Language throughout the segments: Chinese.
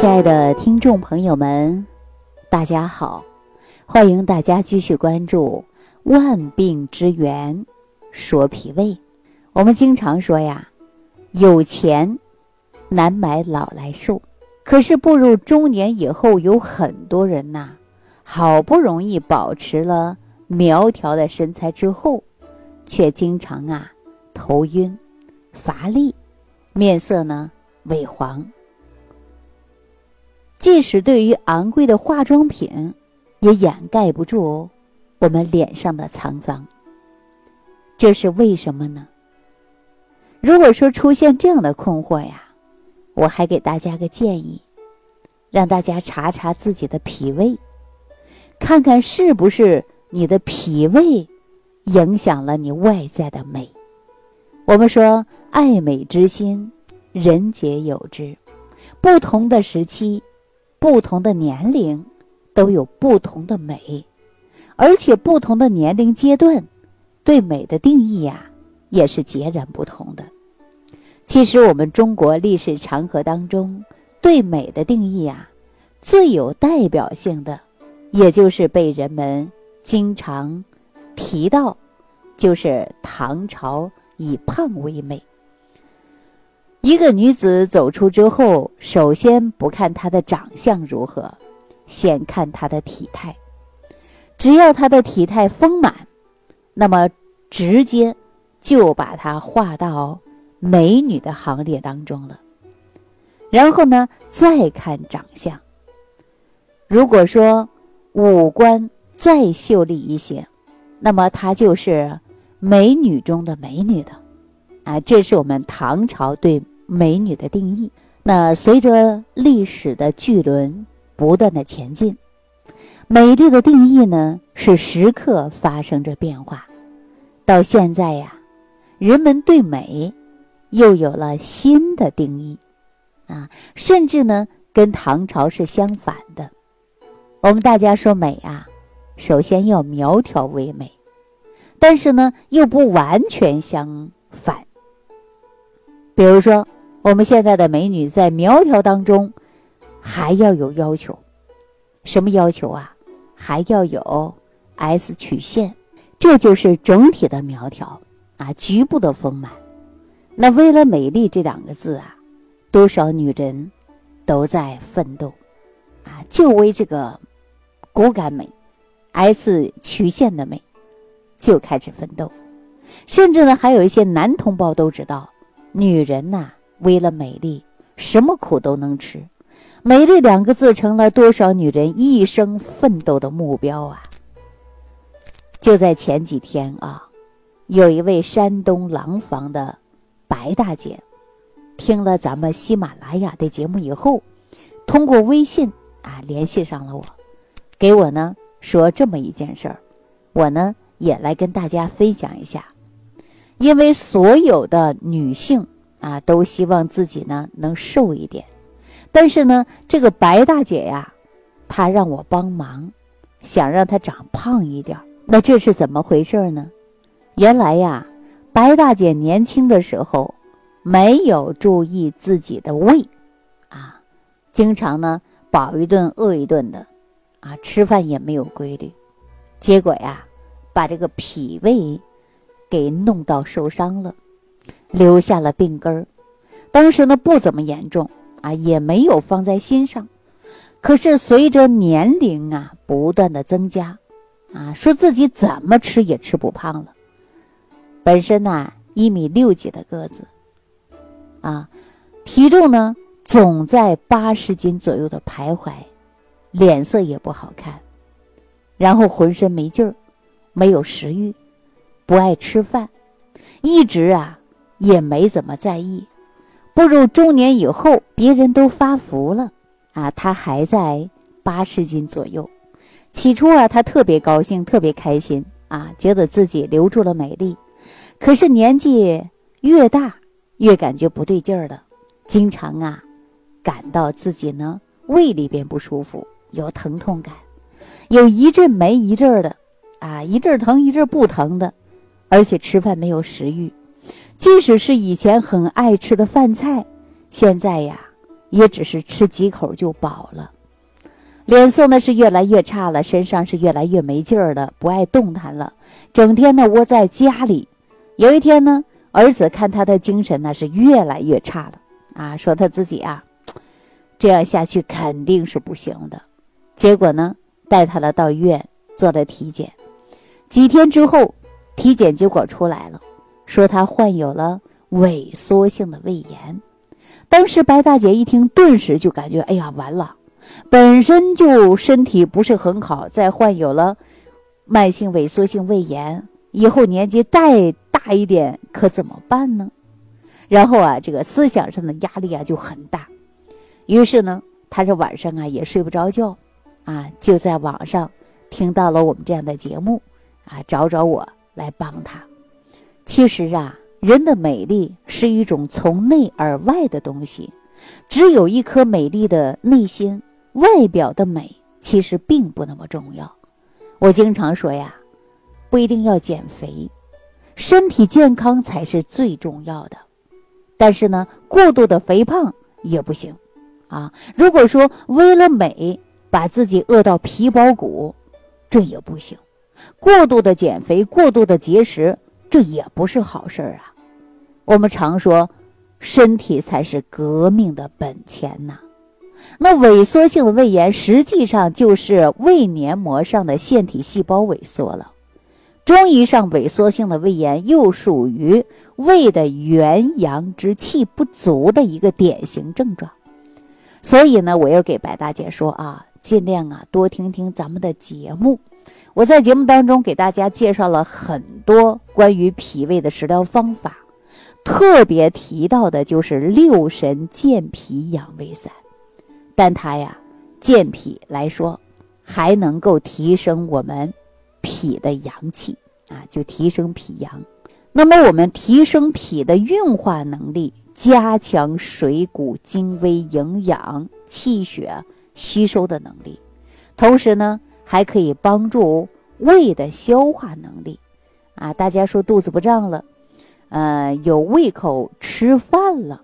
亲爱的听众朋友们，大家好！欢迎大家继续关注《万病之源说脾胃》。我们经常说呀，有钱难买老来瘦。可是步入中年以后，有很多人呐，好不容易保持了苗条的身材之后，却经常啊头晕、乏力，面色呢萎黄。即使对于昂贵的化妆品，也掩盖不住我们脸上的沧桑。这是为什么呢？如果说出现这样的困惑呀，我还给大家个建议，让大家查查自己的脾胃，看看是不是你的脾胃影响了你外在的美。我们说，爱美之心，人皆有之，不同的时期。不同的年龄都有不同的美，而且不同的年龄阶段对美的定义呀也是截然不同的。其实我们中国历史长河当中对美的定义呀，最有代表性的，也就是被人们经常提到，就是唐朝以胖为美。一个女子走出之后，首先不看她的长相如何，先看她的体态。只要她的体态丰满，那么直接就把她划到美女的行列当中了。然后呢，再看长相。如果说五官再秀丽一些，那么她就是美女中的美女的。啊，这是我们唐朝对美女的定义。那随着历史的巨轮不断的前进，美丽的定义呢是时刻发生着变化。到现在呀，人们对美又有了新的定义，啊，甚至呢跟唐朝是相反的。我们大家说美啊，首先要苗条为美，但是呢又不完全相反。比如说，我们现在的美女在苗条当中，还要有要求，什么要求啊？还要有 S 曲线，这就是整体的苗条啊，局部的丰满。那为了美丽这两个字啊，多少女人都在奋斗啊，就为这个骨感美、S 曲线的美就开始奋斗，甚至呢，还有一些男同胞都知道。女人呐，为了美丽，什么苦都能吃。美丽两个字成了多少女人一生奋斗的目标啊！就在前几天啊，有一位山东廊坊的白大姐，听了咱们喜马拉雅的节目以后，通过微信啊联系上了我，给我呢说这么一件事儿，我呢也来跟大家分享一下。因为所有的女性啊，都希望自己呢能瘦一点，但是呢，这个白大姐呀，她让我帮忙，想让她长胖一点。那这是怎么回事呢？原来呀，白大姐年轻的时候没有注意自己的胃，啊，经常呢饱一顿饿一顿的，啊，吃饭也没有规律，结果呀，把这个脾胃。给弄到受伤了，留下了病根儿。当时呢不怎么严重啊，也没有放在心上。可是随着年龄啊不断的增加，啊，说自己怎么吃也吃不胖了。本身呢一米六几的个子，啊，体重呢总在八十斤左右的徘徊，脸色也不好看，然后浑身没劲儿，没有食欲。不爱吃饭，一直啊也没怎么在意。步入中年以后，别人都发福了啊，他还在八十斤左右。起初啊，他特别高兴，特别开心啊，觉得自己留住了美丽。可是年纪越大，越感觉不对劲儿了，经常啊感到自己呢胃里边不舒服，有疼痛感，有一阵没一阵的啊，一阵疼一阵不疼的。而且吃饭没有食欲，即使是以前很爱吃的饭菜，现在呀也只是吃几口就饱了。脸色呢是越来越差了，身上是越来越没劲儿了，不爱动弹了，整天呢窝在家里。有一天呢，儿子看他的精神呢是越来越差了，啊，说他自己啊，这样下去肯定是不行的。结果呢，带他了到医院做了体检，几天之后，体检结果出来了，说他患有了萎缩性的胃炎。当时白大姐一听，顿时就感觉，哎呀，完了。本身就身体不是很好，再患有了慢性萎缩性胃炎，以后年纪再大一点可怎么办呢？然后啊，这个思想上的压力啊就很大，于是呢，他这晚上啊也睡不着觉，啊，就在网上听到了我们这样的节目，啊，找找我来帮他。其实啊，人的美丽是一种从内而外的东西，只有一颗美丽的内心。外表的美其实并不那么重要，我经常说呀，不一定要减肥，身体健康才是最重要的。但是呢，过度的肥胖也不行，啊，如果说为了美把自己饿到皮包骨，这也不行。过度的减肥、过度的节食，这也不是好事儿啊。我们常说，身体才是革命的本钱呐。那萎缩性的胃炎实际上就是胃黏膜上的腺体细胞萎缩了。中医上，萎缩性的胃炎又属于胃的元阳之气不足的一个典型症状。所以呢，我要给白大姐说啊，尽量啊多听听咱们的节目。我在节目当中给大家介绍了很多关于脾胃的食疗方法，特别提到的就是六神健脾养胃散。但它呀，健脾来说，还能够提升我们脾的阳气啊，就提升脾阳。那么我们提升脾的运化能力，加强水谷精微营养、气血吸收的能力，同时呢，还可以帮助胃的消化能力啊。大家说肚子不胀了，呃，有胃口吃饭了。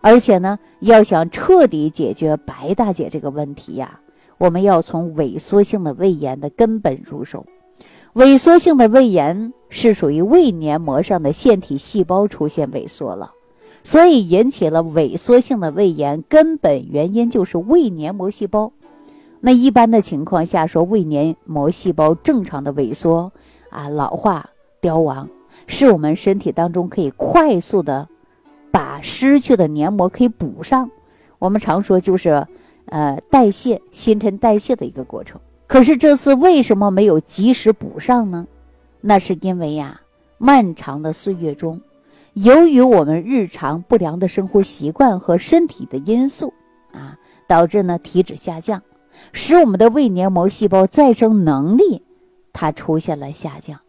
而且呢，要想彻底解决白大姐这个问题呀，我们要从萎缩性的胃炎的根本入手。萎缩性的胃炎是属于胃黏膜上的腺体细胞出现萎缩了，所以引起了萎缩性的胃炎，根本原因就是胃黏膜细胞。那一般的情况下说，胃黏膜细胞正常的萎缩啊、老化、凋亡，是我们身体当中可以快速的。把失去的黏膜可以补上，我们常说就是，呃，代谢新陈代谢的一个过程。可是这次为什么没有及时补上呢？那是因为呀，漫长的岁月中，由于我们日常不良的生活习惯和身体的因素啊，导致呢体脂下降，使我们的胃黏膜细胞再生能力它出现了下降。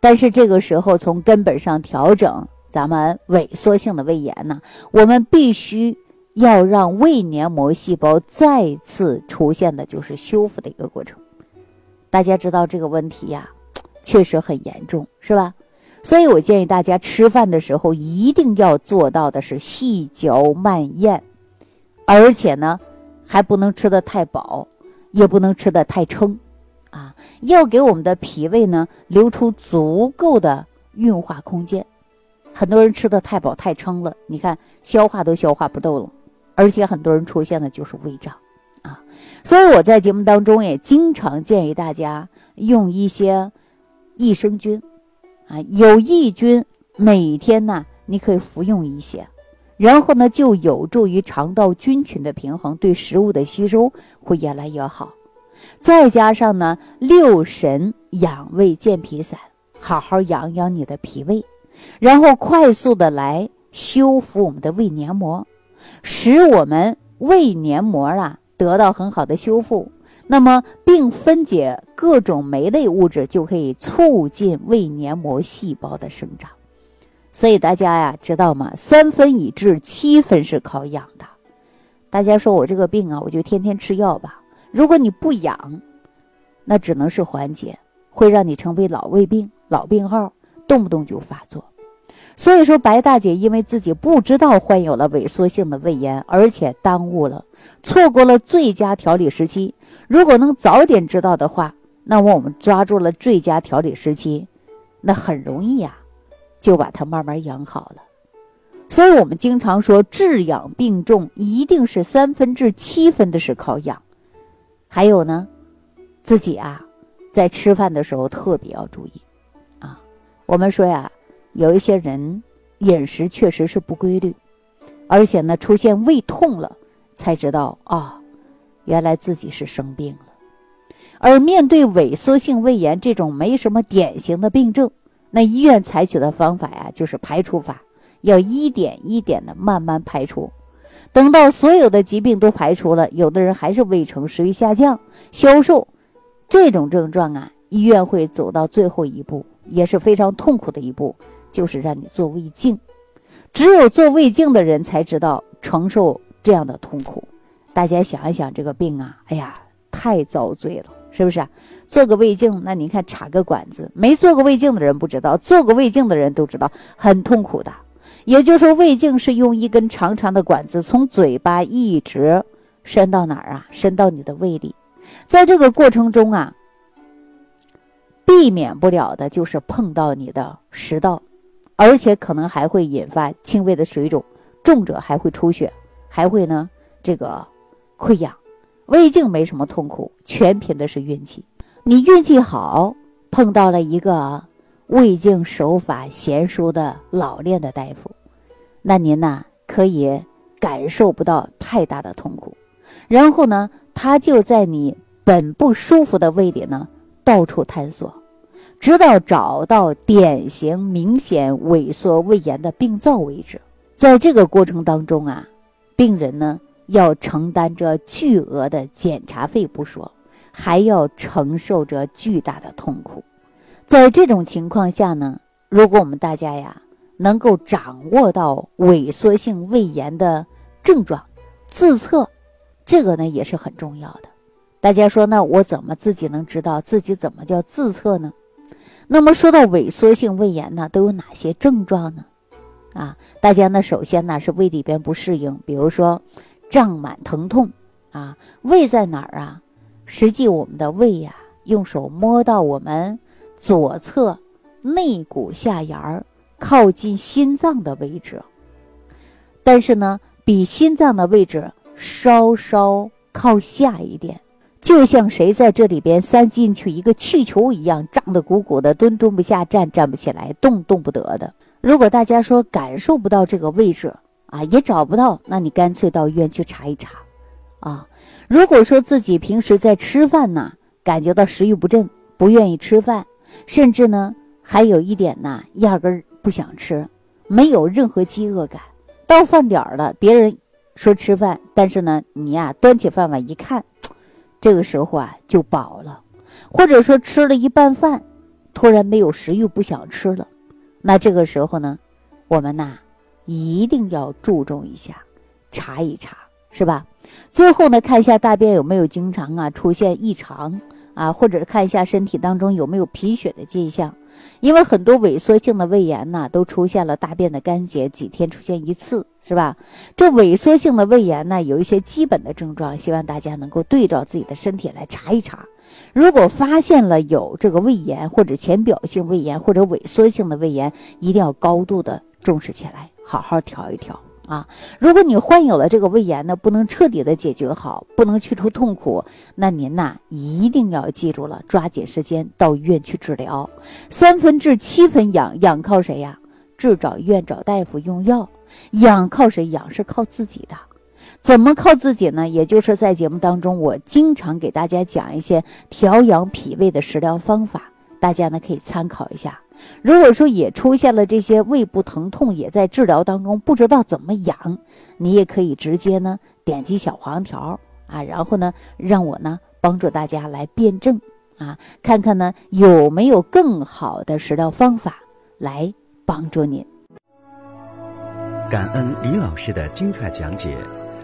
但是这个时候从根本上调整。咱们萎缩性的胃炎呢，我们必须要让胃黏膜细胞再次出现的就是修复的一个过程。大家知道这个问题呀，确实很严重，是吧？所以我建议大家吃饭的时候一定要做到的是细嚼慢咽，而且呢，还不能吃的太饱，也不能吃的太撑，啊，要给我们的脾胃呢留出足够的运化空间。很多人吃的太饱太撑了，你看消化都消化不动了，而且很多人出现的就是胃胀，啊，所以我在节目当中也经常建议大家用一些益生菌，啊，有益菌每天呢你可以服用一些，然后呢就有助于肠道菌群的平衡，对食物的吸收会越来越好，再加上呢六神养胃健脾散，好好养养你的脾胃。然后快速的来修复我们的胃黏膜，使我们胃黏膜啊得到很好的修复，那么并分解各种酶类物质，就可以促进胃黏膜细胞的生长。所以大家呀，知道吗？三分已治，七分是靠养的。大家说我这个病啊，我就天天吃药吧。如果你不养，那只能是缓解，会让你成为老胃病、老病号，动不动就发作。所以说，白大姐因为自己不知道患有了萎缩性的胃炎，而且耽误了，错过了最佳调理时期。如果能早点知道的话，那么我们抓住了最佳调理时期，那很容易呀，就把它慢慢养好了。所以我们经常说，治养病重一定是三分治七分的是靠养。还有呢，自己啊，在吃饭的时候特别要注意啊。我们说呀，有一些人饮食确实是不规律，而且呢，出现胃痛了，才知道啊，原来自己是生病了。而面对萎缩性胃炎这种没什么典型的病症，那医院采取的方法呀，就是排除法。要一点一点的慢慢排除，等到所有的疾病都排除了，有的人还是胃疼、食欲下降、消瘦，这种症状啊，医院会走到最后一步，也是非常痛苦的一步，就是让你做胃镜。只有做胃镜的人才知道承受这样的痛苦。大家想一想，这个病啊，哎呀，太遭罪了，是不是啊？做个胃镜，那你看插个管子，没做过胃镜的人不知道，做过胃镜的人都知道，很痛苦的。也就是说，胃镜是用一根长长的管子从嘴巴一直伸到哪儿啊？伸到你的胃里，在这个过程中啊，避免不了的就是碰到你的食道，而且可能还会引发轻微的水肿，重者还会出血，还会呢这个溃疡。胃镜没什么痛苦，全凭的是运气。你运气好，碰到了一个。胃镜手法娴熟的老练的大夫，那您呢可以感受不到太大的痛苦。然后呢，他就在你本不舒服的胃里呢到处探索，直到找到典型明显萎缩胃炎的病灶为止。在这个过程当中啊，病人呢要承担着巨额的检查费不说，还要承受着巨大的痛苦。在这种情况下呢，如果我们大家呀能够掌握到萎缩性胃炎的症状，自测，这个呢也是很重要的。大家说，那我怎么自己能知道自己怎么叫自测呢？那么说到萎缩性胃炎呢，都有哪些症状呢？啊，大家呢首先呢是胃里边不适应，比如说胀满疼痛啊，胃在哪儿啊？实际我们的胃呀，用手摸到我们。左侧内骨下沿儿靠近心脏的位置，但是呢，比心脏的位置稍稍靠下一点，就像谁在这里边塞进去一个气球一样，胀得鼓鼓的，蹲蹲不下，站站不起来，动动不得的。如果大家说感受不到这个位置啊，也找不到，那你干脆到医院去查一查啊。如果说自己平时在吃饭呢，感觉到食欲不振，不愿意吃饭。甚至呢，还有一点呢，压根不想吃，没有任何饥饿感。到饭点儿了，别人说吃饭，但是呢，你呀端起饭碗一看，这个时候啊就饱了，或者说吃了一半饭，突然没有食欲，不想吃了。那这个时候呢，我们呐一定要注重一下，查一查，是吧？最后呢，看一下大便有没有经常啊出现异常。啊，或者看一下身体当中有没有贫血的迹象，因为很多萎缩性的胃炎呢，都出现了大便的干结，几天出现一次，是吧？这萎缩性的胃炎呢，有一些基本的症状，希望大家能够对照自己的身体来查一查。如果发现了有这个胃炎，或者浅表性胃炎，或者萎缩性的胃炎，一定要高度的重视起来，好好调一调。啊，如果你患有了这个胃炎呢，不能彻底的解决好，不能去除痛苦，那您呐一定要记住了，抓紧时间到医院去治疗。三分治七分养，养靠谁呀？治找医院找大夫用药，养靠谁？养是靠自己的。怎么靠自己呢？也就是在节目当中，我经常给大家讲一些调养脾胃的食疗方法，大家呢可以参考一下。如果说也出现了这些胃部疼痛，也在治疗当中，不知道怎么养，你也可以直接呢点击小黄条啊，然后呢让我呢帮助大家来辩证啊，看看呢有没有更好的食疗方法来帮助您。感恩李老师的精彩讲解。